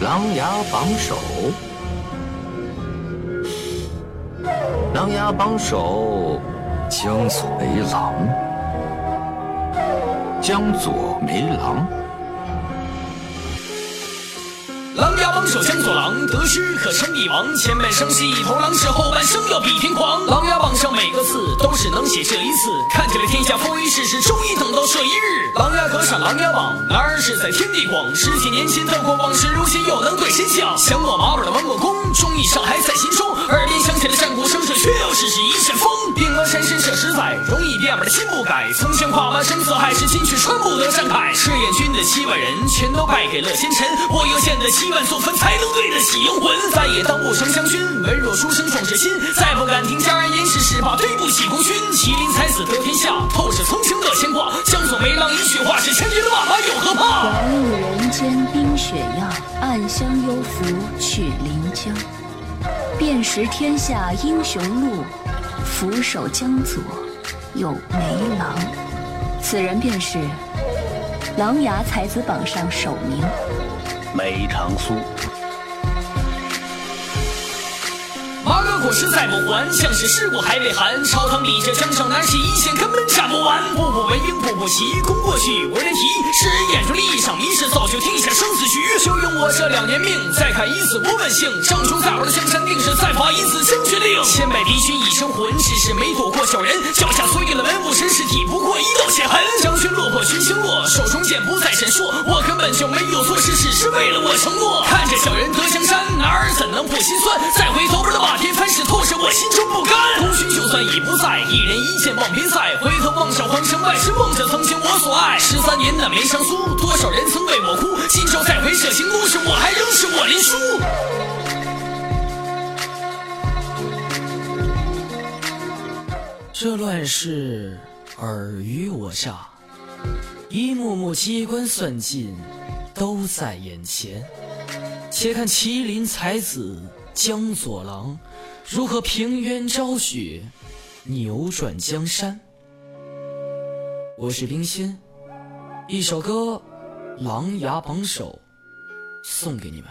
琅琊榜首，琅琊榜首，江左为郎，江左为郎。琅琊榜首江左郎，得失可称帝王。前半生是一头狼，是后半生要比天狂。琅琊榜上每个字都是能写这一次，看尽了天下风云世事，终于等到这一日。琅琊榜，男儿志在天地广。十几年前透过往事，如今又能对谁讲？降落马耳的文武功，忠义尚还在心中。耳边响起了战鼓声，这却又是是一阵风。兵戈山深设十载，容易变本的心不改。曾经跨马声色海誓，今却穿不得战铠。赤焰军的七万人，全都败给了奸臣。我又见得七万座坟，才能对得起英魂。再也当不成将军，文弱书生壮志心。再不敢听家人言，是怕对不起功勋。麒麟才子得天下，透着曾遥路人间冰雪样，暗香幽浮去临江。遍识天下英雄路，俯首江左有梅郎。此人便是琅琊才子榜上首名梅长苏。马革裹尸再不还，将士尸骨还未寒。朝堂里这江上难是一线，根本战不完。步步为营，步步棋，攻过去无人提。世人眼中的一场迷事，早就天下生死局。就用我这两年命，再看一次不问姓。正中在我的江山，定是再发一次将军令。千百敌军已生魂，只是没躲过小人。脚下所有的文武神士，抵不过一道血痕。将军落魄，群星落，手中剑不再闪烁。我根本就没有做事，只是为了我承诺。看着小人得江山，男儿怎能不心酸？再回头，不知马天凡事透着我心中不甘。功勋已不在，一人一剑望边塞。回头望向皇城外，是梦着曾经我所爱。十三年的梅长苏，多少人曾为我哭。今朝再回这行宫，是我还仍是我林殊。这乱世尔虞我诈，一幕幕机关算尽都在眼前。且看麒麟才子江左郎如何平冤昭雪，扭转江山。我是冰心，一首歌《琅琊榜首》送给你们。